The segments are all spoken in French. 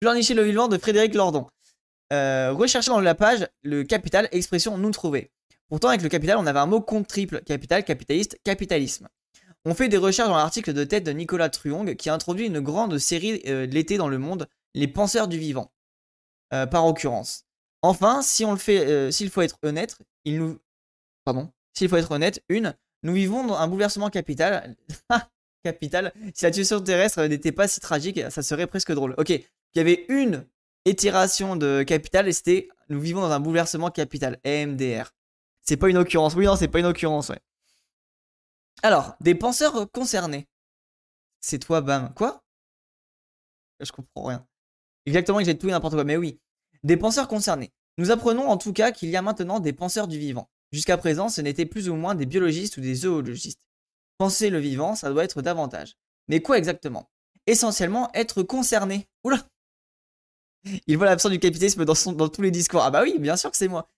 Pleurnicher le vivant de Frédéric Lordon. Euh, rechercher dans la page le capital, expression non trouvée. Pourtant, avec le capital, on avait un mot contre triple capital, capitaliste, capitalisme. On fait des recherches dans l'article de tête de Nicolas Truong qui introduit une grande série euh, l'été dans le monde, Les penseurs du vivant, euh, par occurrence. Enfin, si on le fait, euh, s'il faut être honnête, il nous, pardon, s'il faut être honnête, une, nous vivons dans un bouleversement capital. capital. Si la situation terrestre n'était pas si tragique, ça serait presque drôle. Ok, il y avait une itération de capital et c'était nous vivons dans un bouleversement capital. EMDR. C'est pas une occurrence. Oui, non, c'est pas une occurrence, ouais. Alors, des penseurs concernés. C'est toi, bam. Quoi? Je comprends rien. Exactement, j'ai tout et n'importe quoi, mais oui. Des penseurs concernés. Nous apprenons en tout cas qu'il y a maintenant des penseurs du vivant. Jusqu'à présent, ce n'était plus ou moins des biologistes ou des zoologistes. Penser le vivant, ça doit être davantage. Mais quoi exactement? Essentiellement être concerné. Oula Il voit l'absence du capitalisme dans, tous les discours. Ah bah oui, bien sûr que c'est moi.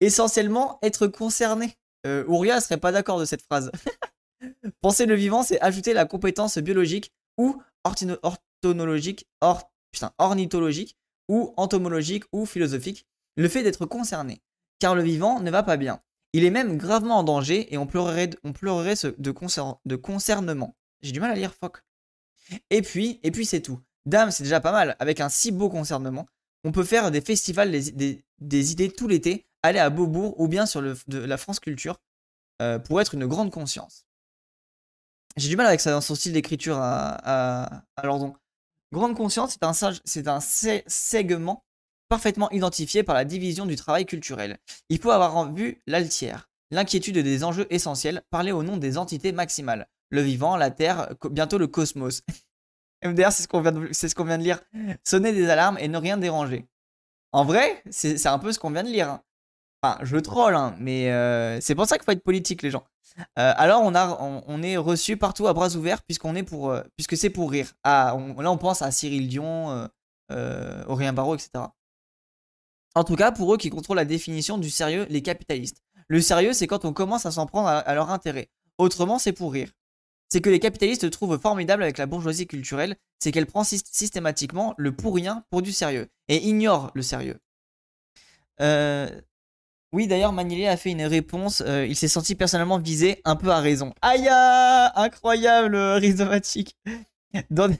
Essentiellement être concerné. Euh, Ouria serait pas d'accord de cette phrase. Penser le vivant, c'est ajouter la compétence biologique ou orthonologique, or, putain, ornithologique ou entomologique ou philosophique, le fait d'être concerné. Car le vivant ne va pas bien. Il est même gravement en danger et on pleurerait, on de, concernement. J'ai du mal à lire fuck. Et puis, et puis c'est tout. Dame, c'est déjà pas mal. Avec un si beau concernement, on peut faire des festivals, des, des, idées tout l'été, aller à Beaubourg ou bien sur le, de la France Culture euh, pour être une grande conscience. J'ai du mal avec ça dans son style d'écriture à, à, Lordon. Grande conscience, c'est un, c'est un segment parfaitement identifié par la division du travail culturel. Il faut avoir en vue l'altière, l'inquiétude des enjeux essentiels, parler au nom des entités maximales, le vivant, la Terre, bientôt le cosmos. MDR, c'est ce qu'on vient, de, lire. Sonner des alarmes et ne rien déranger. En vrai, c'est, un peu ce qu'on vient de lire. Hein. Enfin, je troll, hein, mais euh, c'est pour ça qu'il faut être politique, les gens. Euh, alors, on, est reçu partout à bras ouverts puisqu'on est pour, euh, puisque c'est pour rire. Ah, là, on pense à Cyril Dion, Aurélien Barraud, etc. En tout cas, pour eux qui contrôlent la définition du sérieux, les capitalistes. Le sérieux, c'est quand on commence à s'en prendre à, leur intérêt. Autrement, c'est pour rire. C'est que les capitalistes trouvent formidable avec la bourgeoisie culturelle, c'est qu'elle prend systématiquement le pour rien pour du sérieux et ignore le sérieux. Euh, oui, d'ailleurs, Manilé a fait une réponse. Euh, il s'est senti personnellement visé, un peu à raison. Aïe, incroyable, rhizomatique. Dans...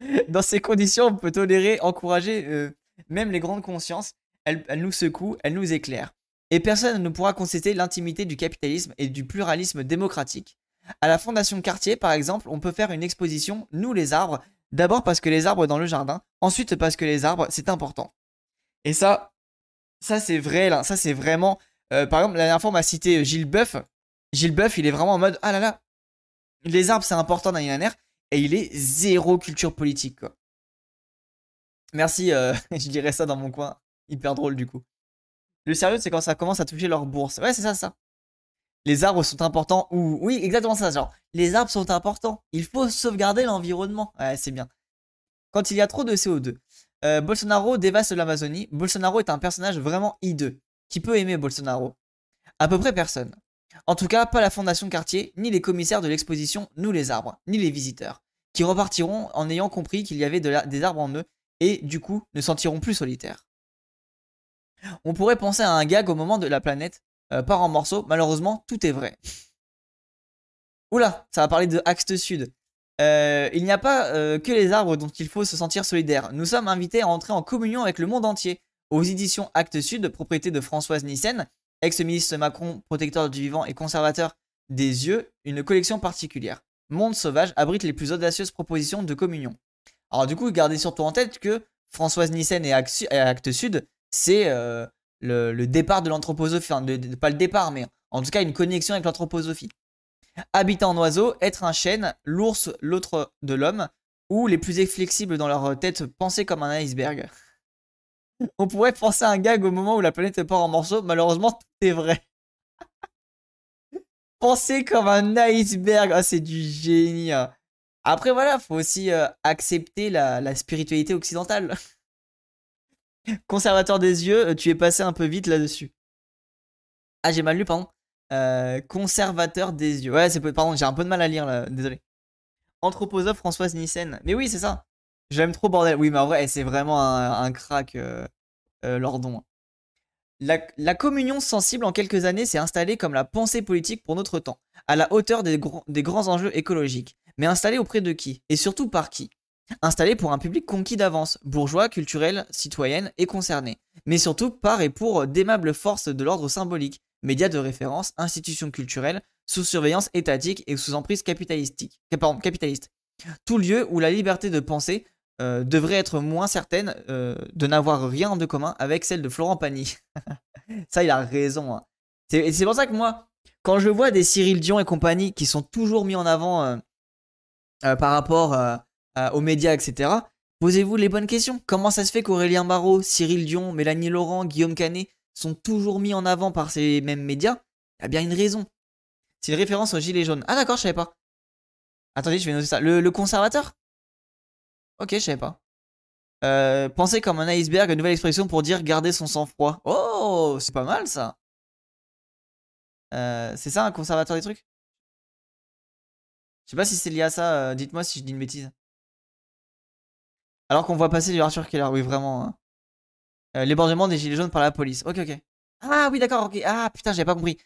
Dans ces conditions, on peut tolérer, encourager euh, même les grandes consciences. Elles, nous secouent, elles nous éclairent. Et personne ne pourra concéder l'intimité du capitalisme et du pluralisme démocratique. À la Fondation Cartier, par exemple, on peut faire une exposition Nous les arbres. D'abord parce que les arbres dans le jardin, ensuite parce que les arbres, c'est important. Et ça, ça, c'est vrai, là. Ça, c'est vraiment. Euh, par exemple, la dernière fois, on m'a cité Gilles Boeuf. Gilles Boeuf, il est vraiment en mode Ah là là, les arbres, c'est important air. Et il est zéro culture politique. Merci, euh, je dirais ça dans mon coin. Hyper drôle, du coup. Le sérieux, c'est quand ça commence à toucher leur bourse. Ouais, c'est ça, ça. Les arbres sont importants ou. Oui, exactement ça. Genre, les arbres sont importants. Il faut sauvegarder l'environnement. Ouais, c'est bien. Quand il y a trop de CO2. Euh, Bolsonaro dévaste l'Amazonie. Bolsonaro est un personnage vraiment hideux. Qui peut aimer Bolsonaro? À peu près personne. En tout cas, pas la Fondation Cartier, ni les commissaires de l'exposition Nous les arbres, ni les visiteurs, qui repartiront en ayant compris qu'il y avait des arbres en eux et du coup ne sentiront plus solitaires. On pourrait penser à un gag au moment de la planète euh, part en morceaux, malheureusement tout est vrai. Oula, ça va parler de Axe Sud. Euh, il n'y a pas euh, que les arbres dont il faut se sentir solidaire. Nous sommes invités à entrer en communion avec le monde entier. Aux éditions Actes Sud, propriété de Françoise Nissen, ex-ministre Macron, protecteur du vivant et conservateur des yeux, une collection particulière. Monde sauvage abrite les plus audacieuses propositions de communion. Alors du coup, gardez surtout en tête que Françoise Nissen et Actes Sud, c'est euh, le, départ de l'anthroposophie. Enfin, pas le départ, mais en tout cas une connexion avec l'anthroposophie. Habiter en oiseau, être un chêne, l'ours, l'autre de l'homme, ou les plus flexibles dans leur tête, penser comme un iceberg. On pourrait penser à un gag au moment où la planète part en morceaux, malheureusement tout est vrai. penser comme un iceberg, ah, c'est du génie. Hein. Après voilà, faut aussi euh, accepter la, spiritualité occidentale. Conservateur des yeux, euh, tu es passé un peu vite là-dessus. Ah j'ai mal lu, pardon. Euh, conservateur des yeux. Ouais, c'est pardon, j'ai un peu de mal à lire là, désolé. Anthroposophe Françoise Nissen. Mais oui, c'est ça. J'aime trop bordel. Oui, mais en vrai, c'est vraiment un, crack, Lordon. La, communion sensible en quelques années s'est installée comme la pensée politique pour notre temps, à la hauteur des grands enjeux écologiques. Mais installée auprès de qui? Et surtout par qui? Installée pour un public conquis d'avance, bourgeois, culturel, citoyenne et concerné. Mais surtout par et pour d'aimables forces de l'ordre symbolique, médias de référence, institutions culturelles, sous surveillance étatique et sous emprise capitalistique, pardon, capitaliste. Tout lieu où la liberté de penser euh, devrait être moins certaine euh, de n'avoir rien de commun avec celle de Florent Pagny. ça, il a raison. Hein. C'est pour ça que moi, quand je vois des Cyril Dion et compagnie qui sont toujours mis en avant euh, par rapport aux médias, etc., posez-vous les bonnes questions. Comment ça se fait qu'Aurélien Barraud, Cyril Dion, Mélanie Laurent, Guillaume Canet sont toujours mis en avant par ces mêmes médias? Il y a bien une raison. C'est une référence au gilet jaune. Ah d'accord, je savais pas. Attendez, je vais noter ça. Le, conservateur? Ok, je savais pas. Euh, penser comme un iceberg, nouvelle expression pour dire garder son sang-froid. Oh, c'est pas mal ça. Euh, c'est ça un conservateur des trucs? Je sais pas si c'est lié à ça, euh, dites-moi si je dis une bêtise. Alors qu'on voit passer du Arthur Keller, oui vraiment. Hein. Euh, des gilets jaunes par la police. Ok, ok. Ah oui, d'accord, ok. Ah putain, j'avais pas compris.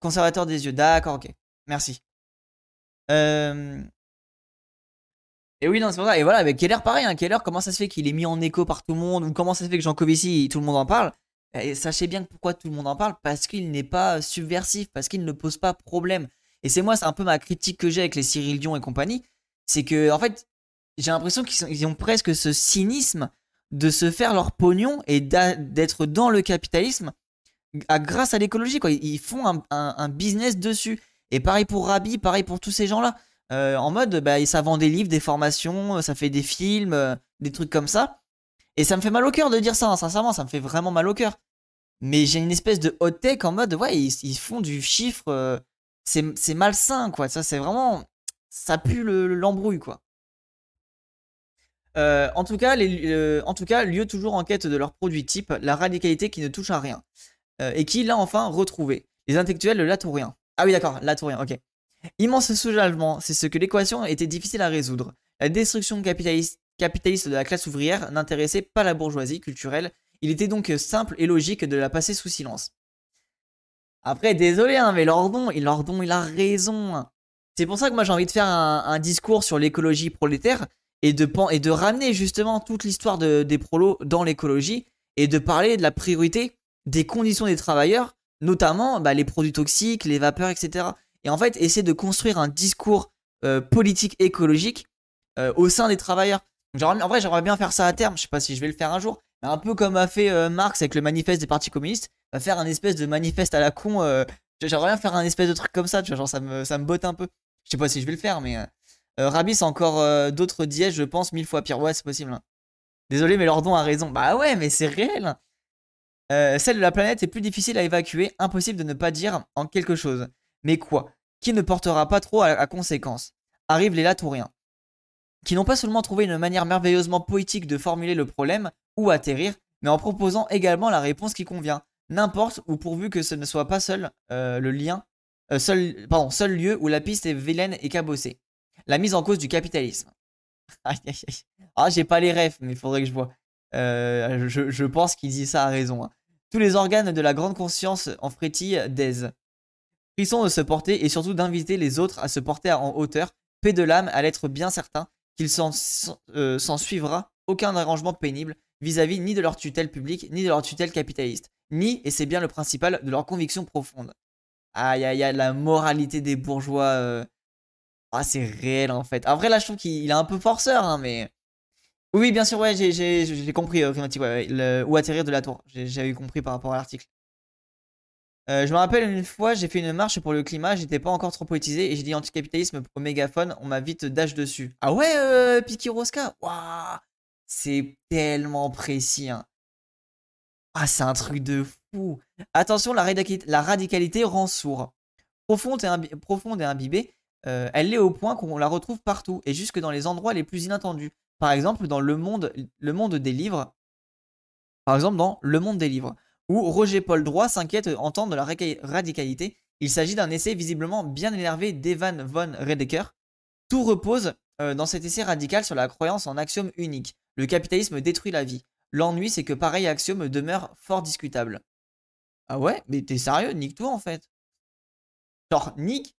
Conservateur des yeux, d'accord, ok. Merci. Euh... Et oui, non, c'est pour ça. Et voilà, avec Keller, pareil. Hein. Keller, comment ça se fait qu'il est mis en écho par tout le monde? Ou comment ça se fait que Jean Covici, tout le monde en parle? Et Sachez bien pourquoi tout le monde en parle? Parce qu'il n'est pas subversif, parce qu'il ne pose pas problème. Et c'est moi, c'est un peu ma critique que j'ai avec les Cyril Dion et compagnie. C'est que, en fait, j'ai l'impression qu'ils ont presque ce cynisme de se faire leur pognon et d'être dans le capitalisme grâce à l'écologie. Quoi. Ils font un, business dessus. Et pareil pour Rabi, pareil pour tous ces gens-là. Euh, en mode, bah, ça vend des livres, des formations, ça fait des films, euh, des trucs comme ça. Et ça me fait mal au cœur de dire ça, hein, sincèrement, ça me fait vraiment mal au cœur. Mais j'ai une espèce de hot tech en mode, ouais, ils, font du chiffre, euh, c'est malsain, quoi. Ça, c'est vraiment. Ça pue l'embrouille, quoi. en, tout cas, les, en tout cas, lieu toujours en quête de leur produit type, la radicalité qui ne touche à rien. et qui l'a enfin retrouvé. Les intellectuels le latourien. Ah oui, d'accord, latourien, ok. Immense soulagement, c'est ce que l'équation était difficile à résoudre. La destruction capitaliste, de la classe ouvrière n'intéressait pas la bourgeoisie culturelle, il était donc simple et logique de la passer sous silence. Après, désolé, hein, mais Lordon, il, Lordon, il a raison. C'est pour ça que moi j'ai envie de faire un, discours sur l'écologie prolétaire et de, et de ramener justement toute l'histoire des prolos dans l'écologie et de parler de la priorité des conditions des travailleurs, notamment bah, les produits toxiques, les vapeurs, etc et en fait essayer de construire un discours euh, politique écologique euh, au sein des travailleurs. en vrai, j'aimerais bien faire ça à terme. Je sais pas si je vais le faire un jour. Un peu comme a fait euh, Marx avec le manifeste des partis communistes, faire un espèce de manifeste à la con. j'aimerais bien faire un espèce de truc comme ça. Tu vois, genre ça me, ça me botte un peu. Je sais pas si je vais le faire, mais Rabi, c'est encore d'autres dièses, je pense, mille fois pire. Ouais, c'est possible. Hein. Désolé, mais Lordon a raison. Bah ouais, mais c'est réel. celle de la planète est plus difficile à évacuer, impossible de ne pas dire en quelque chose. Mais quoi? Qui ne portera pas trop à, conséquence? Arrivent les Latouriens, qui n'ont pas seulement trouvé une manière merveilleusement poétique de formuler le problème ou atterrir, mais en proposant également la réponse qui convient. N'importe ou pourvu que ce ne soit pas seul euh, le lien, euh, seul, pardon, seul lieu où la piste est vilaine et cabossée. La mise en cause du capitalisme. ah, j'ai pas les refs, mais il faudrait que je vois. Euh, je, pense qu'il dit ça à raison. Hein. Tous les organes de la grande conscience en frétillent d'aise. Frisson de se porter et surtout d'inviter les autres à se porter en hauteur, paix de l'âme à l'être bien certain qu'il s'en suivra aucun arrangement pénible vis-à-vis ni de leur tutelle publique ni de leur tutelle capitaliste, ni, et c'est bien le principal, de leur conviction profonde. Aïe aïe aïe, la moralité des bourgeois. Euh, ah, c'est réel en fait. Après, là, je trouve qu'il est un peu forceur, hein, mais. Oui, bien sûr, ouais, j'ai compris, euh, ouais, ou atterrir de la tour. J'ai eu compris par rapport à l'article. Euh, je me rappelle une fois, j'ai fait une marche pour le climat, j'étais pas encore trop politisé et j'ai dit anticapitalisme au mégaphone, on m'a vite dash dessus. Ah ouais, euh, Piki Rosca Waouh C'est tellement précis. Hein. Ah, c'est un truc de fou. Attention, la, radicalité rend sourd. Profonde et, imbibée, euh, elle l'est au point qu'on la retrouve partout et jusque dans les endroits les plus inattendus. Par exemple, dans le monde, des livres. Par exemple, dans Le monde des livres où Roger Paul Droit s'inquiète en de la radicalité. Il s'agit d'un essai visiblement bien énervé d'Evan von Redeker. Tout repose euh, dans cet essai radical sur la croyance en axiome unique. Le capitalisme détruit la vie. L'ennui, c'est que pareil axiome demeure fort discutable. Ah ouais? Mais t'es sérieux? Nique-toi en fait. Genre, nique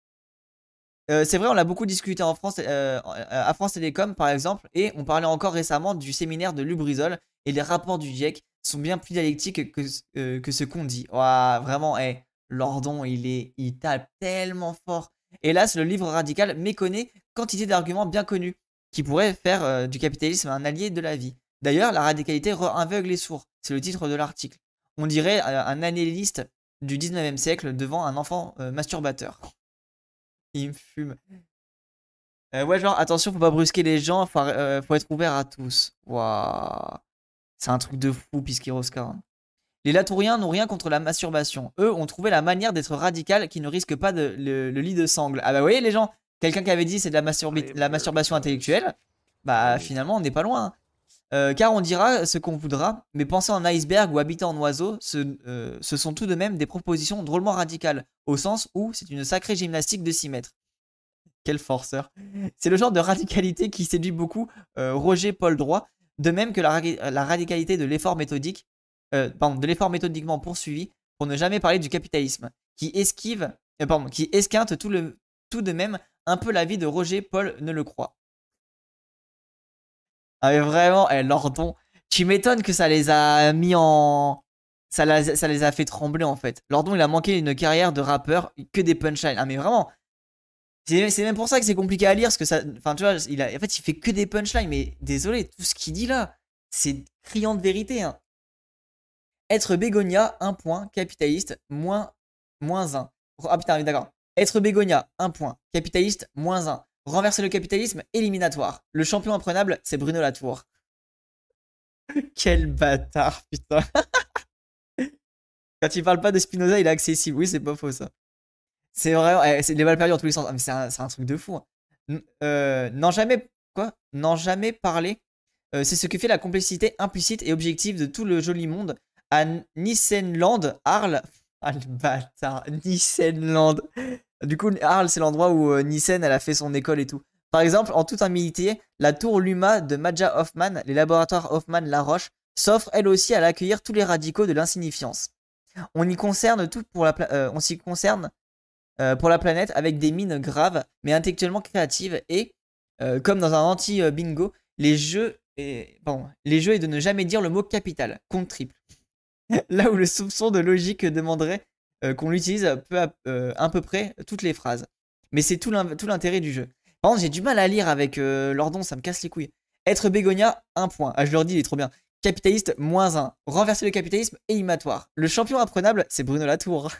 euh, c'est vrai, on l'a beaucoup discuté en France, euh, à France Télécom par exemple, et on parlait encore récemment du séminaire de Lubrizol, et les rapports du GIEC sont bien plus dialectiques que, euh, ce qu'on dit. vraiment, hey, Lordon, il, est, il tape tellement fort. Hélas, le livre radical méconnaît quantité d'arguments bien connus qui pourraient faire du capitalisme un allié de la vie. D'ailleurs, la radicalité aveugle les sourds, c'est le titre de l'article. On dirait un analyste du 19e siècle devant un enfant masturbateur. Il me fume. Euh, ouais, genre, attention, faut pas brusquer les gens, faut, euh, faut être ouvert à tous. Waouh. C'est un truc de fou, Piskiroska. Les Latouriens n'ont rien contre la masturbation. Eux ont trouvé la manière d'être radical qui ne risque pas de, le, lit de sangle. Ah bah, vous voyez, les gens, quelqu'un qui avait dit c'est de la, la masturbation intellectuelle, bah finalement, on n'est pas loin. Euh, car on dira ce qu'on voudra, mais penser en iceberg ou habiter en oiseau, ce, ce, sont tout de même des propositions drôlement radicales, au sens où c'est une sacrée gymnastique de 6 mètres. Quel forceur. C'est le genre de radicalité qui séduit beaucoup euh, Roger Paul Droit, de même que la, radicalité de l'effort méthodique, euh, de l'effort méthodiquement poursuivi, pour ne jamais parler du capitalisme, qui esquive, pardon, qui esquinte tout, le, tout de même un peu la vie de Roger Paul ne le croit. Ah mais vraiment, eh, Lordon, tu m'étonnes que ça les a mis en... Ça, les a fait trembler en fait. Lordon, il a manqué une carrière de rappeur, que des punchlines. Ah mais vraiment, c'est même pour ça que c'est compliqué à lire, parce que ça... Enfin tu vois, il a... en fait il fait que des punchlines, mais désolé, tout ce qu'il dit là, c'est criant de vérité. Hein. Être bégonia, un point, capitaliste, moins, moins un. Ah putain, d'accord. Être bégonia, un point, capitaliste, moins un. Renverser le capitalisme, éliminatoire. Le champion imprenable, c'est Bruno Latour. Quel bâtard, putain. Quand il parle pas de Spinoza, il est accessible. Oui, c'est pas faux ça. C'est vraiment. Eh, c'est les balles perdues en tous les sens. Ah, c'est un, truc de fou. Hein. Euh, n'en jamais. Quoi? N'en jamais parler. Euh, c'est ce que fait la complexité implicite et objective de tout le joli monde. À Nissenland, Arles. Ah le bâtard. Nissenland. Du coup, Arles, c'est l'endroit où euh, Nissen, elle a fait son école et tout. Par exemple, en toute humilité, la tour Luma de Maja Hoffman, les laboratoires Hoffman-La Roche, s'offre elle aussi à l'accueillir tous les radicaux de l'insignifiance. On y concerne tout pour la euh, s'y concerne euh, pour la planète avec des mines graves mais intellectuellement créatives et comme dans un anti-bingo, les jeux et, les jeux est de ne jamais dire le mot capital, compte triple. Là où le soupçon de logique demanderait euh, qu'on l'utilise à, euh, peu près toutes les phrases. Mais c'est tout l'intérêt du jeu. Par contre, j'ai du mal à lire avec euh, Lordon, ça me casse les couilles. Être bégonia, un point. Ah, je leur dis, il est trop bien. Capitaliste, moins un. Renverser le capitalisme, éliminatoire. Le champion imprenable, c'est Bruno Latour.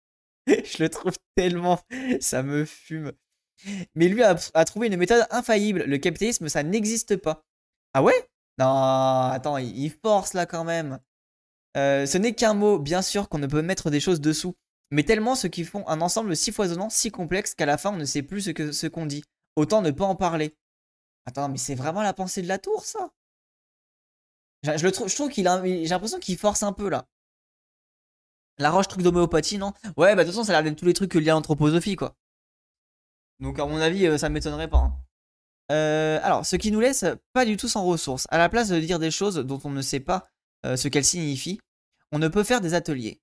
je le trouve tellement. Ça me fume. Mais lui a, trouvé une méthode infaillible. Le capitalisme, ça n'existe pas. Ah ouais? Non, attends, il force là quand même. Euh, ce n'est qu'un mot, bien sûr qu'on ne peut mettre des choses dessous, mais tellement ceux qui font un ensemble si foisonnant, si complexe qu'à la fin on ne sait plus ce ce qu'on dit. Autant ne pas en parler. Attends, mais c'est vraiment la pensée de la tour, ça? Je, le trouve, je trouve qu'il a, j'ai l'impression qu'il force un peu là. La roche truc d'homéopathie, non? Ouais, bah de toute façon, ça a l'air d'être tous les trucs que liés à l'anthroposophie, quoi. Donc à mon avis, euh, ça m'étonnerait pas. Hein. Euh, alors, ce qui nous laisse pas du tout sans ressources. À la place de dire des choses dont on ne sait pas ce qu'elles signifient, on ne peut faire des ateliers.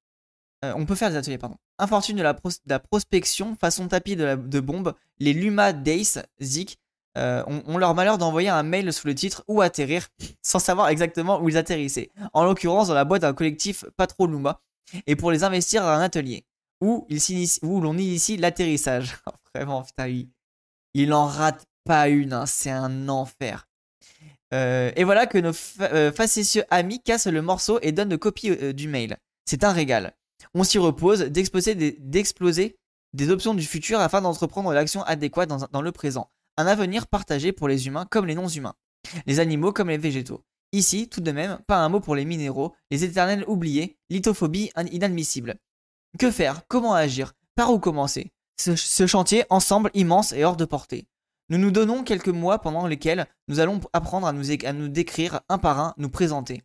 Euh, on peut faire des ateliers, pardon. Infortune de la, prospection, façon tapis de, bombe, les Luma Days, Zik, euh, ont, leur malheur d'envoyer un mail sous le titre Où atterrir, sans savoir exactement où ils atterrissaient. En l'occurrence, dans la boîte d'un collectif pas trop Luma, et pour les investir dans un atelier, où, où l'on initie l'atterrissage. Vraiment, putain, il, il en rate pas une, hein, c'est un enfer. Euh, et voilà que nos euh, facétieux amis cassent le morceau et donnent de copies euh, du mail. C'est un régal. On s'y repose d'exploser des, options du futur afin d'entreprendre l'action adéquate dans, le présent. Un avenir partagé pour les humains comme les non-humains. Les animaux comme les végétaux. Ici, tout de même, pas un mot pour les minéraux, les éternels oubliés, lithophobie inadmissible. Que faire? Comment agir? Par où commencer? Ce chantier, ensemble, immense et hors de portée. Nous nous donnons quelques mois pendant lesquels nous allons apprendre à nous, décrire un par un, nous présenter.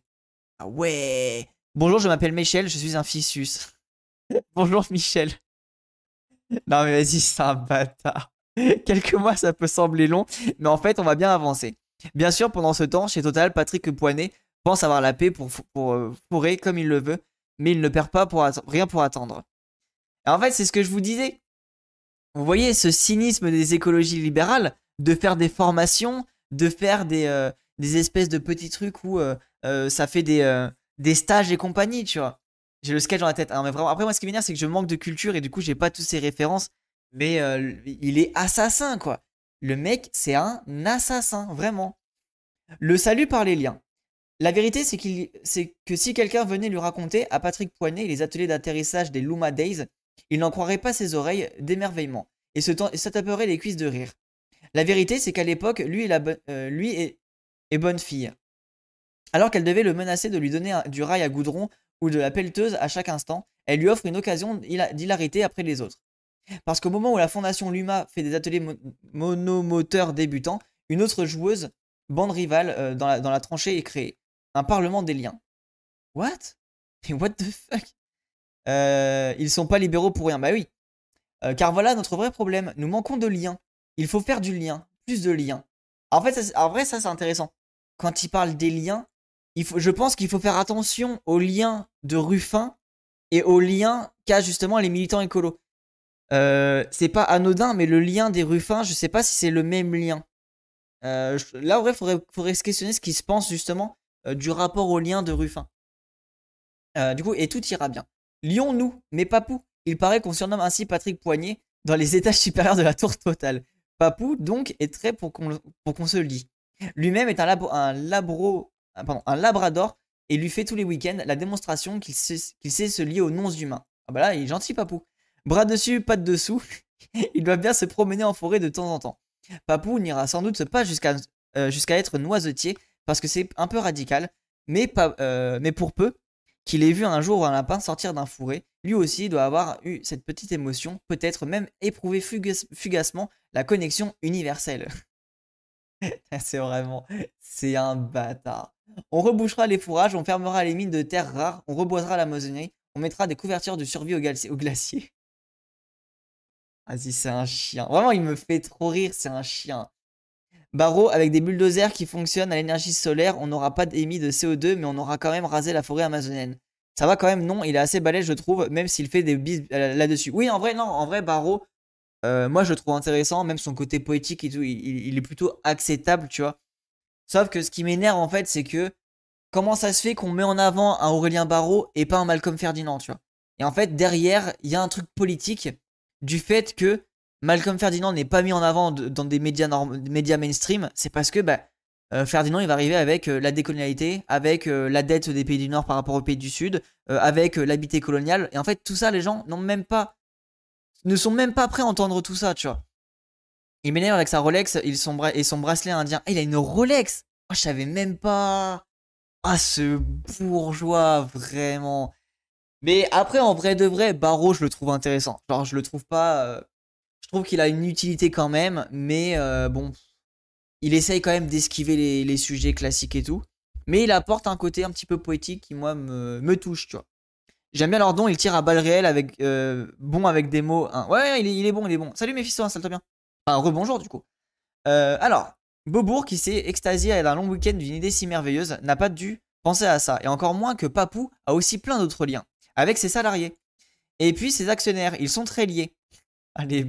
Ah ouais Bonjour, je m'appelle Michel, je suis un fissus. Bonjour Michel. Non mais vas-y, c'est un bâtard. Quelques mois, ça peut sembler long, mais en fait, on va bien avancer. Bien sûr, pendant ce temps, chez Total, Patrick Poinet pense avoir la paix pour, pour, euh, fourrer comme il le veut, mais il ne perd pas pour rien pour attendre. en fait, c'est ce que je vous disais. Vous voyez ce cynisme des écologies libérales de faire des formations, de faire des, euh, des espèces de petits trucs où euh, ça fait des, des stages et compagnie, tu vois. J'ai le sketch dans la tête. mais vraiment, après, moi, ce qui m'énerve, c'est que je manque de culture et du coup, j'ai pas tous ces références. Mais il est assassin, quoi. Le mec, c'est un assassin, vraiment. Le salut par les liens. La vérité, c'est, que si quelqu'un venait lui raconter à Patrick Poinet les ateliers d'atterrissage des Luma Days, il n'en croirait pas ses oreilles d'émerveillement et se, taperait les cuisses de rire. La vérité, c'est qu'à l'époque, lui, euh, est, bonne fille. Alors qu'elle devait le menacer de lui donner du rail à goudron ou de la pelleteuse à chaque instant, elle lui offre une occasion d'hilarité après les autres. Parce qu'au moment où la fondation Luma fait des ateliers monomoteurs débutants, une autre joueuse bande rivale euh, dans, la, tranchée est créée. Un parlement des liens. What? What the fuck? Euh, Ils sont pas libéraux pour rien. Bah oui. Euh, car voilà notre vrai problème. Nous manquons de liens. Il faut faire du lien. Plus de liens. En fait, en vrai, ça c'est intéressant. Quand il parle des liens, il faut, je pense qu'il faut faire attention aux liens de Ruffin et aux liens qu'a justement les militants écolos. c'est pas anodin, mais le lien des Ruffins, je sais pas si c'est le même lien. Euh, là, en vrai, il faudrait, se questionner ce qui se pense justement euh, du rapport au lien de Ruffin. Euh, du coup, et tout ira bien. Lions-nous, mais Papou. Il paraît qu'on surnomme ainsi Patrick Poignet dans les étages supérieurs de la tour totale. Papou, donc, est très pour qu'on se lie. Lui-même est un, un, labro, un labrador et lui fait tous les week-ends la démonstration qu'il sait, sait, se lier aux non-humains. Ah bah là, il est gentil, Papou. Bras dessus, pas de dessous. il doit bien se promener en forêt de temps en temps. Papou n'ira sans doute pas jusqu'à euh, être noisetier parce que c'est un peu radical, mais, pas, euh, mais pour peu qu'il ait vu un jour un lapin sortir d'un fourré, lui aussi doit avoir eu cette petite émotion, peut-être même éprouvé fugacement la connexion universelle. c'est vraiment, c'est un bâtard. On rebouchera les fourrages, on fermera les mines de terres rares, on reboisera la moissonnerie, on mettra des couvertures de survie au glacier. Vas-y, c'est un chien. Vraiment, il me fait trop rire, c'est un chien. Barreau, avec des bulldozers qui fonctionnent à l'énergie solaire, on n'aura pas émis de CO2, mais on aura quand même rasé la forêt amazonienne. Ça va quand même, non, il est assez balèze, je trouve, même s'il fait des bises euh, là-dessus. Oui, en vrai, non, en vrai, Barreau, euh, moi, je le trouve intéressant, même son côté poétique et tout, il, est plutôt acceptable, tu vois. Sauf que ce qui m'énerve, en fait, c'est que comment ça se fait qu'on met en avant un Aurélien Barreau et pas un Malcolm Ferdinand, tu vois. Et en fait, derrière, il y a un truc politique du fait que Malcolm Ferdinand n'est pas mis en avant dans des médias, médias mainstream, c'est parce que bah, euh, Ferdinand il va arriver avec euh, la décolonialité, avec euh, la dette des pays du Nord par rapport aux pays du Sud, avec l'habité colonial. Et en fait, tout ça, les gens n'ont même pas, ne sont même pas prêts à entendre tout ça, tu vois. Il m'énerve avec sa Rolex et son, et son bracelet indien. Ah, il a une Rolex oh, Je savais même pas. Ah, ce bourgeois, vraiment. Mais après, en vrai de vrai, Barreau, je le trouve intéressant. Genre, je le trouve pas. Euh, je trouve qu'il a une utilité quand même, mais euh, bon. Il essaye quand même d'esquiver les, sujets classiques et tout. Mais il apporte un côté un petit peu poétique qui, moi, me, touche, tu vois. J'aime bien leur don, il tire à balles réelles avec. Euh, bon avec des mots. Hein. Ouais, il est, bon, il est bon. Salut mes ça te bien. Enfin, rebonjour du coup. alors, Beaubourg, qui s'est extasié d'un long week-end d'une idée si merveilleuse, n'a pas dû penser à ça. Et encore moins que Papou a aussi plein d'autres liens avec ses salariés. Et puis ses actionnaires, ils sont très liés. Allez.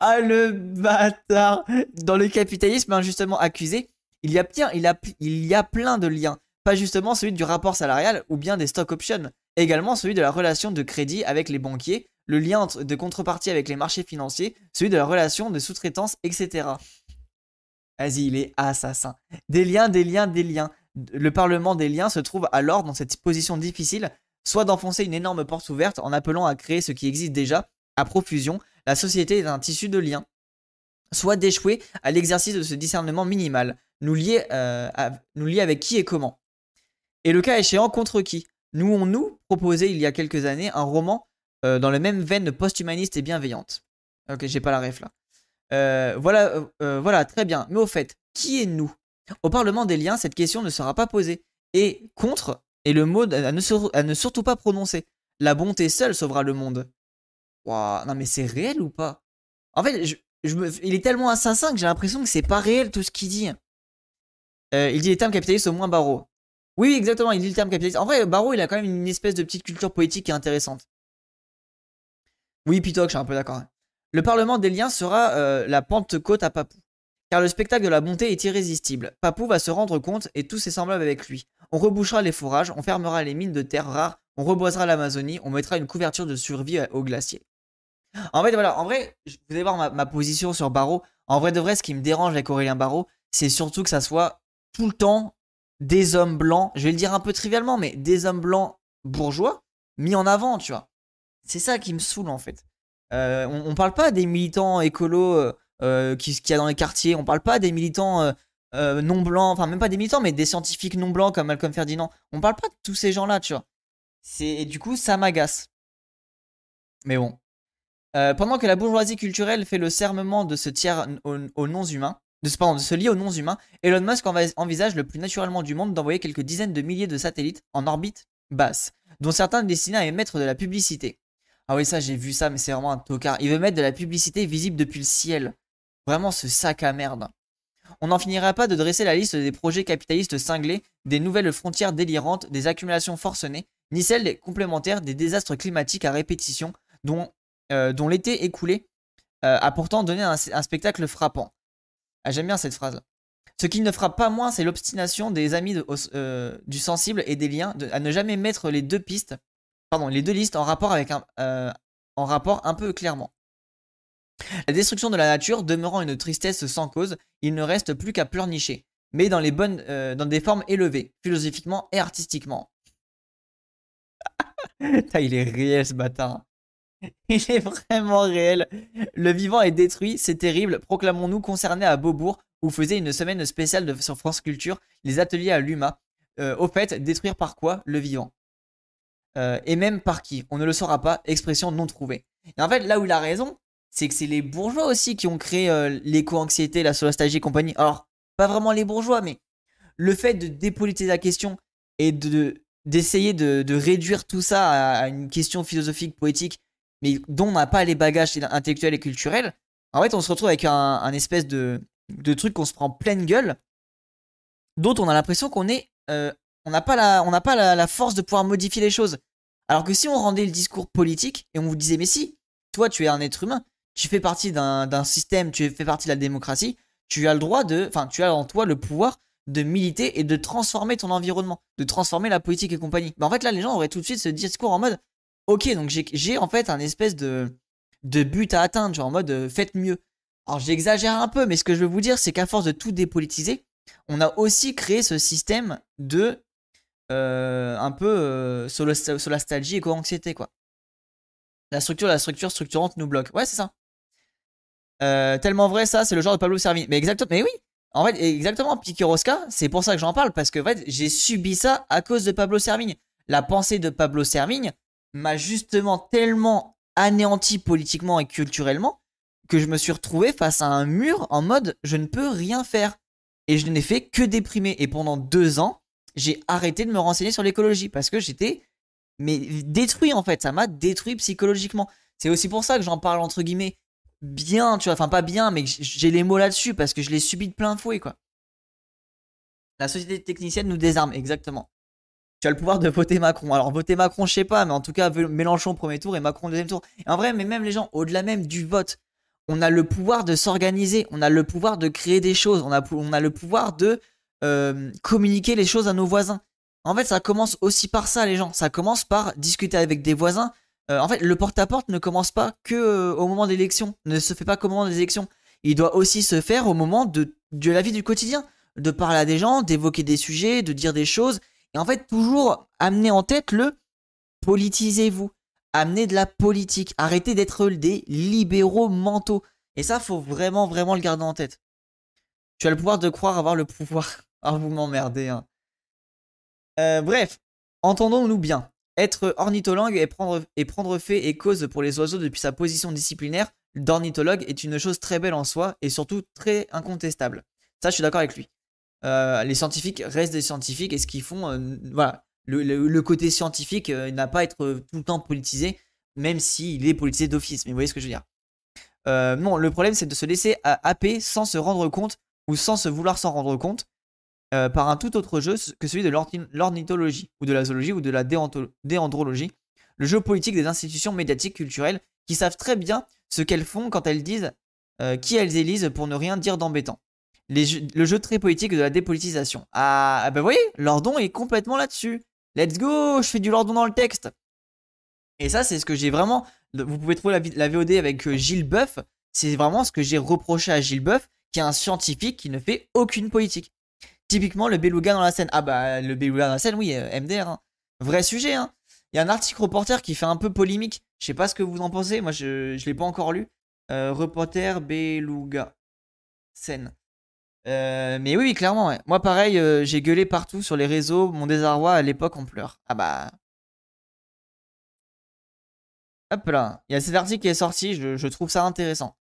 Ah le bâtard Dans le capitalisme injustement accusé, il y, a plein, il, il y a plein de liens. Pas justement celui du rapport salarial ou bien des stock options. Également celui de la relation de crédit avec les banquiers, le lien de contrepartie avec les marchés financiers, celui de la relation de sous-traitance, etc. Vas-y, il est assassin. Des liens, des liens, des liens le Parlement des liens se trouve alors dans cette position difficile, soit d'enfoncer une énorme porte ouverte en appelant à créer ce qui existe déjà, à profusion, la société est un tissu de liens, soit d'échouer à l'exercice de ce discernement minimal, nous lier, euh, avec qui et comment. Et le cas échéant, contre qui? Nous on nous proposé il y a quelques années un roman euh, dans le même veine post-humaniste et bienveillante. Ok, j'ai pas la ref là. Euh, voilà, voilà, très bien. Mais au fait, qui est nous? Au Parlement des liens, cette question ne sera pas posée. Et contre est le mot à ne, surtout pas prononcer. La bonté seule sauvera le monde. Waouh, non mais c'est réel ou pas? En fait, il est tellement assassin que j'ai l'impression que c'est pas réel tout ce qu'il dit. Euh, il dit les termes capitalistes au moins Barreau. Oui, exactement, il dit le terme capitaliste. En vrai, Barreau, il a quand même une espèce de petite culture poétique qui est intéressante. Oui, Pitoc, je suis un peu d'accord. Le Parlement des liens sera euh, la Pentecôte à Papou. Car le spectacle de la bonté est irrésistible. Papou va se rendre compte et tous ses semblables avec lui. On rebouchera les fourrages, on fermera les mines de terre rares, on reboisera l'Amazonie, on mettra une couverture de survie au glacier. En fait, voilà, en vrai, vous allez voir ma, position sur Barreau. En vrai de vrai, ce qui me dérange avec Aurélien Barreau, c'est surtout que ça soit tout le temps des hommes blancs, je vais le dire un peu trivialement, mais des hommes blancs bourgeois mis en avant, tu vois. C'est ça qui me saoule en fait. Euh, on, parle pas des militants écolos euh, euh, qui qu'il y a dans les quartiers, on parle pas des militants non blancs, enfin même pas des militants, mais des scientifiques non blancs comme Malcolm Ferdinand. On parle pas de tous ces gens-là, tu vois. Et du coup, ça m'agace. Mais bon. Pendant que la bourgeoisie culturelle fait le serment de tiers aux, non-humains, de, se lier aux non-humains, Elon Musk envisage le plus naturellement du monde d'envoyer quelques dizaines de milliers de satellites en orbite basse, dont certains destinés à émettre de la publicité. Ah oui, ça, j'ai vu ça, mais c'est vraiment un tocard. Il veut mettre de la publicité visible depuis le ciel. Vraiment ce sac à merde. On n'en finira pas de dresser la liste des projets capitalistes cinglés, des nouvelles frontières délirantes, des accumulations forcenées, ni celle des complémentaires des désastres climatiques à répétition, dont, euh, dont l'été écoulé euh, a pourtant donné un, spectacle frappant. Ah, J'aime bien cette phrase. Ce qui ne frappe pas moins, c'est l'obstination des amis euh, du sensible et des liens à ne jamais mettre les deux pistes pardon, les deux listes en rapport avec un, en rapport un peu clairement. La destruction de la nature demeurant une tristesse sans cause, il ne reste plus qu'à pleurnicher, mais dans les bonnes, dans des formes élevées, philosophiquement et artistiquement. il est réel ce bâtard. Il est vraiment réel. Le vivant est détruit, c'est terrible. Proclamons-nous concernés à Beaubourg, où faisait une semaine spéciale de, sur France Culture les ateliers à l'UMA. Euh, au fait, détruire par quoi Le vivant? Euh, et même par qui? On ne le saura pas, expression non trouvée. Et en fait, là où il a raison, c'est que c'est les bourgeois aussi qui ont créé euh, l'éco-anxiété, la solastagie et compagnie. Alors, pas vraiment les bourgeois, mais le fait de dépolitiser la question et de d'essayer de, réduire tout ça à, une question philosophique, poétique, mais dont on n'a pas les bagages intellectuels et culturels, en fait, on se retrouve avec un, espèce de, truc qu'on se prend pleine gueule, dont on a l'impression qu'on est euh, on n'a pas, la, on pas la, force de pouvoir modifier les choses. Alors que si on rendait le discours politique et on vous disait, mais si, toi tu es un être humain, tu fais partie d'un système, tu fais partie de la démocratie, tu as le droit de, enfin, tu as en toi le pouvoir de militer et de transformer ton environnement, de transformer la politique et compagnie. Mais en fait, là, les gens auraient tout de suite ce discours en mode, ok, donc j'ai en fait un espèce de, de but à atteindre, genre en mode, euh, faites mieux. Alors j'exagère un peu, mais ce que je veux vous dire, c'est qu'à force de tout dépolitiser, on a aussi créé ce système de euh, un peu euh, sur, la stalgie et co-anxiété, quoi. La structure, la structure structurante nous bloque. Ouais, c'est ça. Euh, tellement vrai, ça, c'est le genre de Pablo Servigne. Mais exactement, mais oui, en fait, exactement, Piquerosca, c'est pour ça que j'en parle, parce que en fait, j'ai subi ça à cause de Pablo Servigne. La pensée de Pablo Servigne m'a justement tellement anéanti politiquement et culturellement que je me suis retrouvé face à un mur en mode je ne peux rien faire. Et je n'ai fait que déprimer. Et pendant deux ans, j'ai arrêté de me renseigner sur l'écologie parce que j'étais mais détruit en fait, ça m'a détruit psychologiquement. C'est aussi pour ça que j'en parle entre guillemets bien, tu vois, enfin pas bien, mais j'ai les mots là-dessus parce que je l'ai subi de plein fouet quoi. La société technicienne nous désarme, exactement. Tu as le pouvoir de voter Macron. Alors voter Macron, je sais pas, mais en tout cas Mélenchon premier tour et Macron deuxième tour. En vrai, mais même les gens, au-delà même du vote, on a le pouvoir de s'organiser, on a le pouvoir de créer des choses, on a, le pouvoir de euh, communiquer les choses à nos voisins. En fait, ça commence aussi par ça, les gens. Ça commence par discuter avec des voisins. Euh, en fait, le porte-à-porte ne commence pas que euh, au moment ne se fait pas qu'au moment des élections. Il doit aussi se faire au moment de, de la vie du quotidien, de parler à des gens, d'évoquer des sujets, de dire des choses. Et en fait, toujours amener en tête le politisez-vous. Amener de la politique. Arrêtez d'être des libéraux mentaux. Et ça, faut vraiment, vraiment le garder en tête. Tu as le pouvoir de croire avoir le pouvoir. Ah, vous m'emmerdez. Hein. Euh, bref, entendons-nous bien. Être ornithologue et prendre, et prendre fait et cause pour les oiseaux depuis sa position disciplinaire d'ornithologue est une chose très belle en soi et surtout très incontestable. Ça, je suis d'accord avec lui. Euh, les scientifiques restent des scientifiques et ce qu'ils font, euh, voilà, le, côté scientifique n'a pas à être tout le temps politisé, même s'il est politisé d'office. Mais vous voyez ce que je veux dire. Euh, non, le problème c'est de se laisser happer sans se rendre compte ou sans se vouloir s'en rendre compte euh, par un tout autre jeu que celui de l'ornithologie ou de la zoologie ou de la déandrologie, le jeu politique des institutions médiatiques culturelles qui savent très bien ce qu'elles font quand elles disent euh, qui elles élisent pour ne rien dire d'embêtant. Le jeu très politique de la dépolitisation. Ah, ah bah vous voyez, Lordon est complètement là-dessus. Let's go, je fais du Lordon dans le texte. Et ça, c'est ce que j'ai vraiment. Vous pouvez trouver la, VOD avec euh, Gilles Boeuf. C'est vraiment ce que j'ai reproché à Gilles Boeuf, qui est un scientifique qui ne fait aucune politique. Typiquement, le beluga dans la scène. Ah bah, le beluga dans la scène, oui, euh, MDR. Hein. Vrai sujet, hein. Il y a un article reporter qui fait un peu polémique. Je sais pas ce que vous en pensez. Moi, je ne l'ai pas encore lu. Euh, reporter beluga. Scène. Mais oui, clairement, Moi, pareil, j'ai gueulé partout sur les réseaux. Mon désarroi à l'époque en pleurs. Ah bah, Hop là, il y a cet article qui est sorti, je, trouve ça intéressant.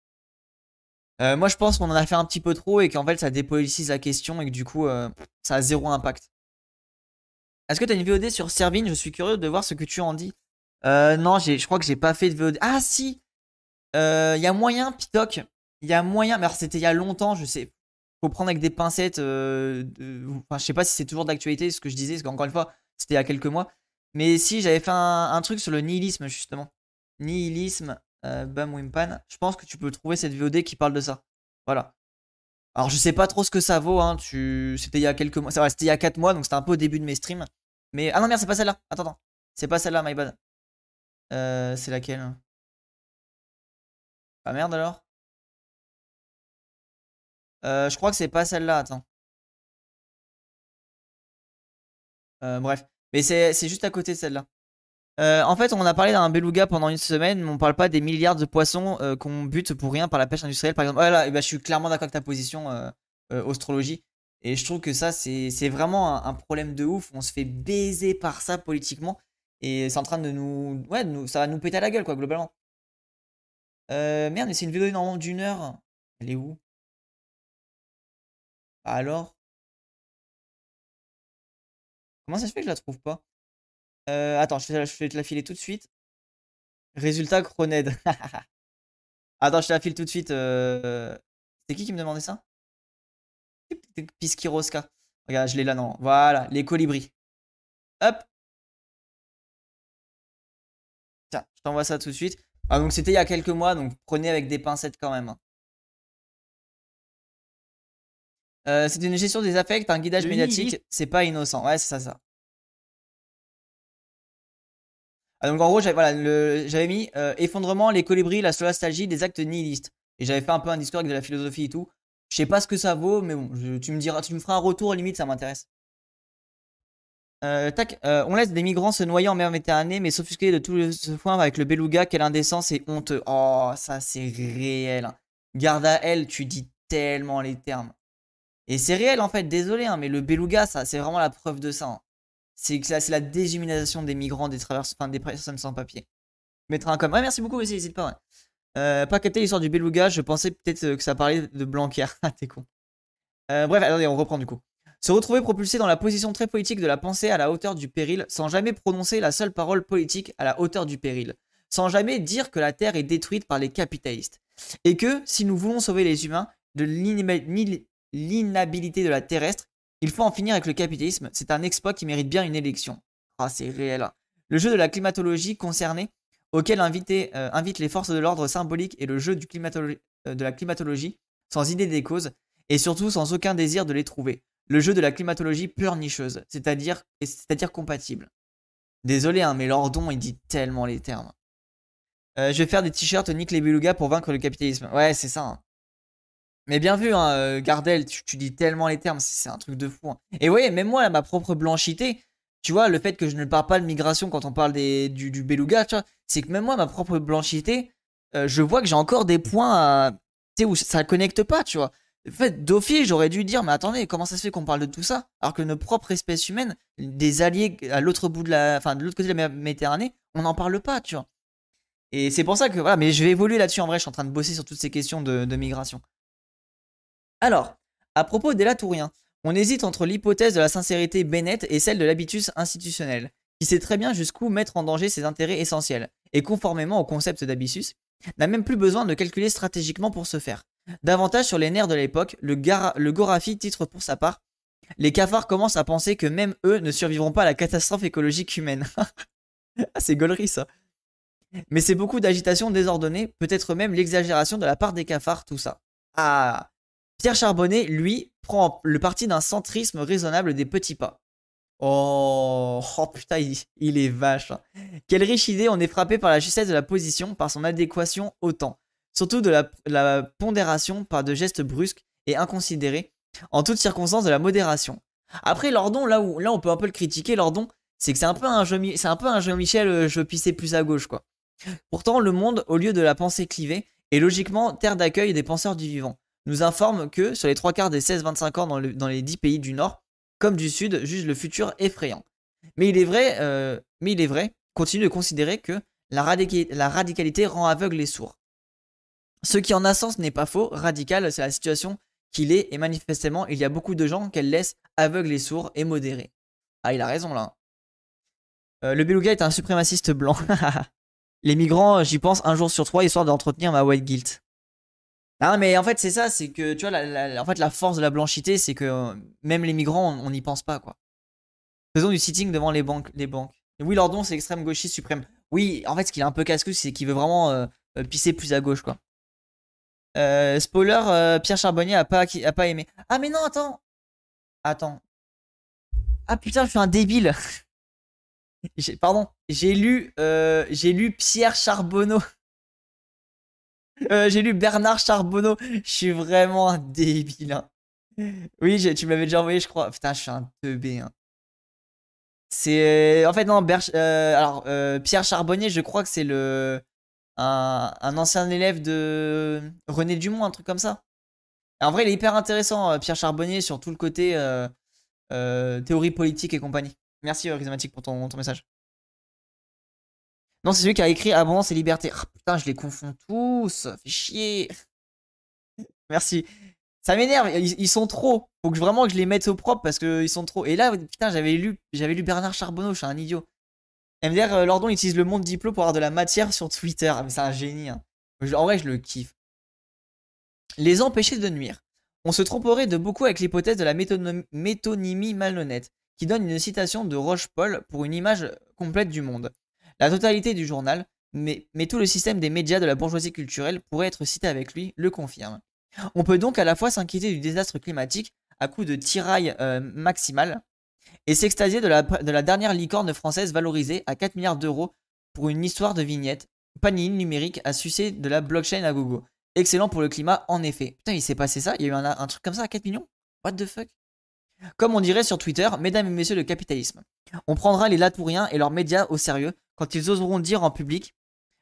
Euh, moi je pense qu'on en a fait un petit peu trop et qu'en fait ça dépolitise la question et que du coup euh, ça a zéro impact. Est-ce que tu as une VOD sur Servine? Je suis curieux de voir ce que tu en dis. Euh, non, je crois que j'ai pas fait de VOD. Ah si Il y a moyen, Pitoc. Il y a moyen, mais c'était il y a longtemps, je sais. Faut prendre avec des pincettes. Enfin, je sais pas si c'est toujours d'actualité ce que je disais, parce qu'encore une fois, c'était il y a quelques mois. Mais si, j'avais fait un truc sur le nihilisme justement nihilisme, euh, Bam Wimpan. Je pense que tu peux trouver cette VOD qui parle de ça. Voilà. Alors je sais pas trop ce que ça vaut, hein. Tu... C'était il y a quelques mois. c'était il y a 4 mois, donc c'était un peu au début de mes streams. Mais. Ah non merde, c'est pas celle-là. Attends, attends. C'est pas celle-là, my bad. Euh, c'est laquelle? Ah merde alors euh, Je crois que c'est pas celle-là, attends. Euh, bref. Mais c'est juste à côté de celle-là. Euh, en fait, on a parlé d'un beluga pendant une semaine, mais on parle pas des milliards de poissons qu'on bute pour rien par la pêche industrielle, par exemple. Voilà, et ben, je suis clairement d'accord avec ta position, euh, astrologie. Et je trouve que ça, c'est vraiment un, problème de ouf. On se fait baiser par ça politiquement. Et c'est en train de nous. Ouais, nous, ça va nous péter à la gueule, quoi, globalement. merde, mais c'est une vidéo normalement d'une heure. Elle est où? Alors Comment ça se fait que je la trouve pas? Euh, attends, je vais, te la filer tout de suite. Résultat Croned. attends, je te la file tout de suite. Euh... C'est qui qui me demandait ça? Piskiroska. Regarde, je l'ai là, non. Voilà, les colibris. Hop. Tiens, je t'envoie ça tout de suite. Ah, donc c'était il y a quelques mois, donc prenez avec des pincettes quand même. Euh, c'est une gestion des affects, un guidage médiatique. C'est pas innocent. Ouais, c'est ça, ça. Ah, donc en gros, j'avais mis euh, effondrement, les colibris, la solastalgie, des actes nihilistes. Et j'avais fait un peu un discours avec de la philosophie et tout. Je sais pas ce que ça vaut, mais bon, tu me diras, tu me feras un retour, limite, ça m'intéresse. Euh, tac, euh, on laisse des migrants se noyer en mer Méditerranée, mais s'offusquer de tout ce point avec le beluga, quelle indécence et honteux. Oh, ça c'est réel. Hein. Garde à elle, tu dis tellement les termes. Et c'est réel en fait, désolé, hein, mais le beluga, ça, c'est vraiment la preuve de ça. Hein. C'est la déshumanisation des migrants, des travers, enfin, des personnes sans papier. Mettre un comme. Ouais, merci beaucoup, n'hésite pas. Euh, pas capté l'histoire du beluga, je pensais peut-être euh, que ça parlait de Blanquer. Ah, t'es con. Euh, bref, attendez, on reprend du coup. Se retrouver propulsé dans la position très politique de la pensée à la hauteur du péril, sans jamais prononcer la seule parole politique à la hauteur du péril, sans jamais dire que la Terre est détruite par les capitalistes, et que si nous voulons sauver les humains de l'inhabilité de la terrestre, il faut en finir avec le capitalisme, c'est un exploit qui mérite bien une élection. Ah, c'est réel. Hein. Le jeu de la climatologie concerné, auquel euh, invite les forces de l'ordre symbolique et le jeu du euh, de la climatologie, sans idée des causes, et surtout sans aucun désir de les trouver. Le jeu de la climatologie pleurnicheuse, c'est-à-dire c'est-à-dire compatible. Désolé, hein, mais Lordon, il dit tellement les termes. Euh, je vais faire des t-shirts Nick les Beluga pour vaincre le capitalisme. Ouais, c'est ça. Hein. Mais bien vu, hein, euh, Gardel, tu, dis tellement les termes, c'est un truc de fou. Hein. Et oui, même moi, ma propre blanchité, tu vois, le fait que je ne parle pas de migration quand on parle des, du, beluga, tu vois, c'est que même moi, ma propre blanchité, euh, je vois que j'ai encore des points sais, où ça connecte pas, tu vois. En fait, d'office, j'aurais dû dire, mais attendez, comment ça se fait qu'on parle de tout ça Alors que nos propres espèces humaines, des alliés à l'autre bout de la. Enfin, de l'autre côté de la Méditerranée, on n'en parle pas, tu vois. Et c'est pour ça que, voilà, mais je vais évoluer là-dessus en vrai, je suis en train de bosser sur toutes ces questions de migration. Alors, à propos des Latouriens, on hésite entre l'hypothèse de la sincérité Bennett et celle de l'habitus institutionnel, qui sait très bien jusqu'où mettre en danger ses intérêts essentiels. Et conformément au concept d'habitus, n'a même plus besoin de calculer stratégiquement pour ce faire. Davantage sur les nerfs de l'époque, le, le Gorafi titre pour sa part Les cafards commencent à penser que même eux ne survivront pas à la catastrophe écologique humaine. ah, c'est gaulerie ça. Mais c'est beaucoup d'agitation désordonnée, peut-être même l'exagération de la part des cafards, tout ça. Ah Pierre Charbonnet, lui, prend le parti d'un centrisme raisonnable des petits pas. Oh, oh putain, il, est vache. Hein. Quelle riche idée, on est frappé par la justesse de la position, par son adéquation au temps. Surtout de la, pondération par de gestes brusques et inconsidérés, en toutes circonstances de la modération. Après, Lordon, là on peut un peu le critiquer, Lordon, c'est que c'est un peu un c'est un peu un jeu Michel, euh, je pissais plus à gauche, quoi. Pourtant, le monde, au lieu de la pensée clivée, est logiquement terre d'accueil des penseurs du vivant. Nous informe que sur les trois quarts des 16-25 ans dans, les 10 pays du Nord, comme du Sud, juge le futur effrayant. Mais il est vrai, euh, mais il est vrai, continue de considérer que la, radicalité rend aveugle les sourds. Ce qui en a sens n'est pas faux, radical, c'est la situation qu'il est, et manifestement, il y a beaucoup de gens qu'elle laisse aveugles et sourds et modérés. Ah, il a raison là. Euh, le beluga est un suprémaciste blanc. les migrants, j'y pense un jour sur trois, histoire d'entretenir ma white guilt. Non, mais en fait, c'est ça, c'est que, tu vois, la, en fait, la force de la blanchité, c'est que euh, même les migrants, on n'y pense pas, quoi. Faisons du sitting devant les banques. Les banques. Oui, Lordon, c'est extrême gauchiste suprême. Oui, en fait, ce qu'il est un peu casse-cou, c'est qu'il veut vraiment euh, euh, pisser plus à gauche, quoi. spoiler, Pierre Charbonnier a pas, a pas aimé. Ah, mais non, attends. Attends. Ah putain, je suis un débile. Pardon, j'ai lu, j'ai lu Pierre Charbonneau. Euh, j'ai lu Bernard Charbonneau. Je suis vraiment un débile. Hein. Oui, tu m'avais déjà envoyé, je crois. Putain, je suis un teubé. Hein. C'est. En fait, non, euh, alors, euh, Pierre Charbonnier, je crois que c'est le. Un... ancien élève de René Dumont, un truc comme ça. En vrai, il est hyper intéressant, Pierre Charbonnier, sur tout le côté théorie politique et compagnie. Merci, Rhizomatique, pour ton, ton message. Non, c'est celui qui a écrit Abondance et Liberté. Ah, putain, je les confonds tous. Fait chier. Merci. Ça m'énerve. Ils, sont trop. Faut que vraiment que je les mette au propre parce qu'ils sont trop. Et là, putain, j'avais lu, j'avais lu Bernard Charbonneau. Je suis un idiot. MDR euh, Lordon utilise le monde diplôme pour avoir de la matière sur Twitter. Ah, mais c'est un génie. Hein. En vrai, je le kiffe. Les empêcher de nuire. On se tromperait de beaucoup avec l'hypothèse de la métonymie malhonnête, qui donne une citation de Roche-Paul pour une image complète du monde. La totalité du journal, mais, tout le système des médias de la bourgeoisie culturelle pourrait être cité avec lui, le confirme. On peut donc à la fois s'inquiéter du désastre climatique à coup de tiraille euh, maximale et s'extasier de la, de la dernière licorne française valorisée à 4 milliards d'euros pour une histoire de vignette, panini numérique à sucer de la blockchain à gogo. Excellent pour le climat, en effet. Putain, il s'est passé ça? Il y a eu un truc comme ça à 4 millions? What the fuck? Comme on dirait sur Twitter, mesdames et messieurs le capitalisme. On prendra les latouriens et leurs médias au sérieux quand ils oseront dire en public,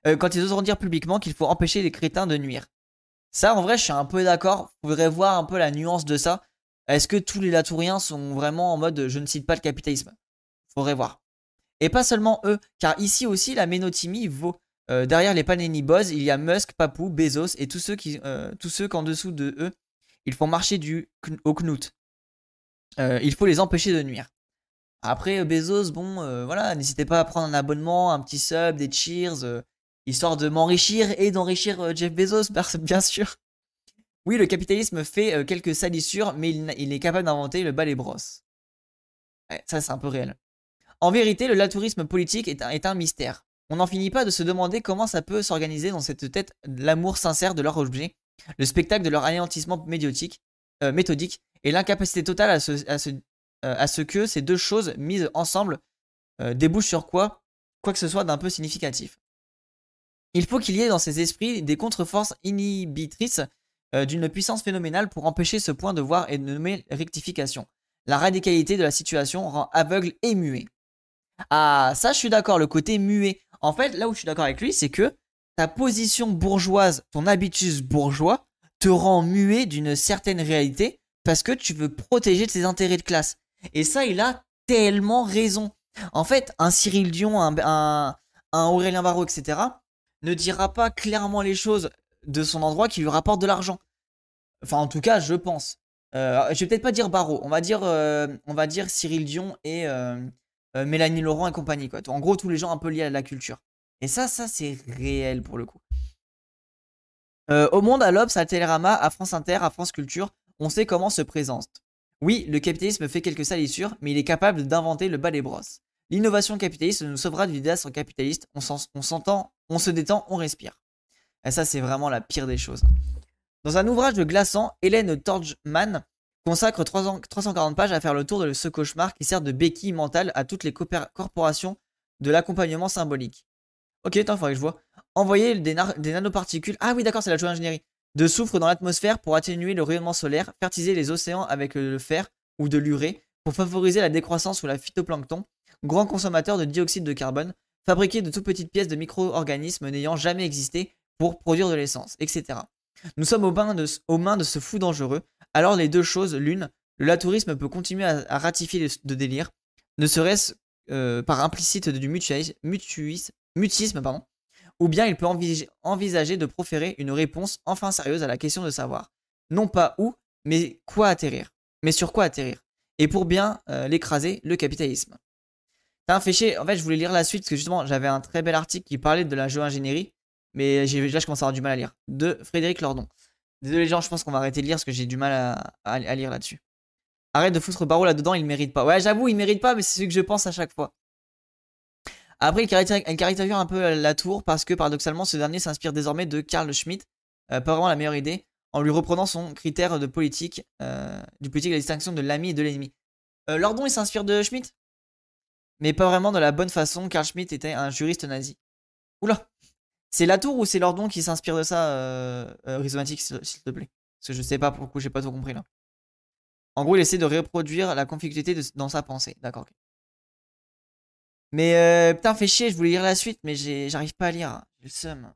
euh, quand ils oseront dire publiquement qu'il faut empêcher les crétins de nuire. Ça, en vrai, je suis un peu d'accord. Voudrais voir un peu la nuance de ça. Est-ce que tous les latouriens sont vraiment en mode je ne cite pas le capitalisme? Faudrait voir. Et pas seulement eux, car ici aussi la ménotimie vaut. Euh, derrière les Panini il y a Musk, Papou, Bezos et tous ceux qui, euh, qu'en dessous de eux, ils font marcher du au Knut. il faut les empêcher de nuire. Après, euh, Bezos, bon, euh, voilà, n'hésitez pas à prendre un abonnement, un petit sub, des cheers, euh, histoire de m'enrichir et d'enrichir Jeff Bezos, bien sûr. Oui, le capitalisme fait quelques salissures, mais il, est capable d'inventer le balai brosse. ça, c'est un peu réel. En vérité, le latourisme politique est un, mystère. On n'en finit pas de se demander comment ça peut s'organiser dans cette tête l'amour sincère de leur objet, le spectacle de leur anéantissement médiatique, méthodique et l'incapacité totale à se, à ce que ces deux choses mises ensemble euh, débouchent sur quoi Quoi que ce soit d'un peu significatif. Il faut qu'il y ait dans ces esprits des contre-forces inhibitrices euh, d'une puissance phénoménale pour empêcher ce point de voir et de nommer rectification. La radicalité de la situation rend aveugle et muet. Ah, ça je suis d'accord, le côté muet. En fait, là où je suis d'accord avec lui, c'est que ta position bourgeoise, ton habitus bourgeois, te rend muet d'une certaine réalité parce que tu veux protéger tes intérêts de classe. Et ça, il a tellement raison. En fait, un Cyril Dion, un, Aurélien Barraud, etc., ne dira pas clairement les choses de son endroit qui lui rapporte de l'argent. Enfin, en tout cas, je pense. Euh, je vais peut-être pas dire Barraud, on va dire, euh, on va dire Cyril Dion et euh, Mélanie Laurent et compagnie. Quoi. En gros, tous les gens un peu liés à la culture. Et ça, ça, c'est réel pour le coup. Au monde, à l'Obs, à Télérama, à France Inter, à France Culture, on sait comment se présente. Oui, le capitalisme fait quelques salissures, mais il est capable d'inventer le bas des brosses. L'innovation capitaliste nous sauvera du désastre capitaliste. On s'entend, on se détend, on respire. Et ça, c'est vraiment la pire des choses. Dans un ouvrage de glaçant, Hélène Torgman consacre 340 pages à faire le tour de ce cauchemar qui sert de béquille mentale à toutes les corporations de l'accompagnement symbolique. Ok, attends, faudrait que je vois. Envoyer des, nanoparticules. Ah oui, d'accord, c'est la géo-ingénierie. De soufre dans l'atmosphère pour atténuer le rayonnement solaire, fertiliser les océans avec le fer ou de l'urée pour favoriser la décroissance ou la phytoplancton, grand consommateur de dioxyde de carbone, fabriquer de toutes petites pièces de micro-organismes n'ayant jamais existé pour produire de l'essence, etc. Nous sommes aux mains, de, ce fou dangereux. Alors les deux choses, l'une, le latourisme peut continuer à, ratifier de délire, ne serait-ce euh, par implicite du mutuisme, mutisme, pardon, ou bien il peut envisager de proférer une réponse enfin sérieuse à la question de savoir, non pas où, mais quoi atterrir, mais sur quoi atterrir, et pour bien euh, l'écraser, le capitalisme. T'as un fichier, en fait je voulais lire la suite parce que justement j'avais un très bel article qui parlait de la géo-ingénierie, mais là je commence à avoir du mal à lire, de Frédéric Lordon. Désolé les gens, je pense qu'on va arrêter de lire parce que j'ai du mal à, lire là-dessus. Arrête de foutre Barreau là-dedans, il mérite pas. Ouais, j'avoue, il mérite pas, mais c'est ce que je pense à chaque fois. Après, il caractérise un peu la tour parce que paradoxalement, ce dernier s'inspire désormais de Karl Schmitt, euh, pas vraiment la meilleure idée, en lui reprenant son critère de politique, euh, du politique la distinction de l'ami et de l'ennemi. Euh, Lordon, il s'inspire de Schmitt, mais pas vraiment de la bonne façon, car Schmitt était un juriste nazi. Oula C'est la tour ou c'est Lordon qui s'inspire de ça, euh, Rhizomatic, s'il te plaît? Parce que je sais pas pourquoi j'ai pas tout compris là. En gros, il essaie de reproduire la conflictualité dans sa pensée. D'accord, mais euh, putain, fait chier, je voulais lire la suite, mais j'arrive pas à lire. J'ai le seum.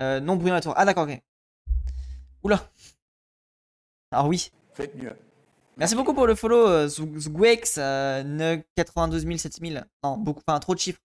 Euh, non, Bruno Ah, d'accord, ok. Oula. Alors, oui. Faites mieux. Merci beaucoup pour le follow, euh, Zgwex, euh, 92 000, 7000. Non, beaucoup, enfin, trop de chiffres.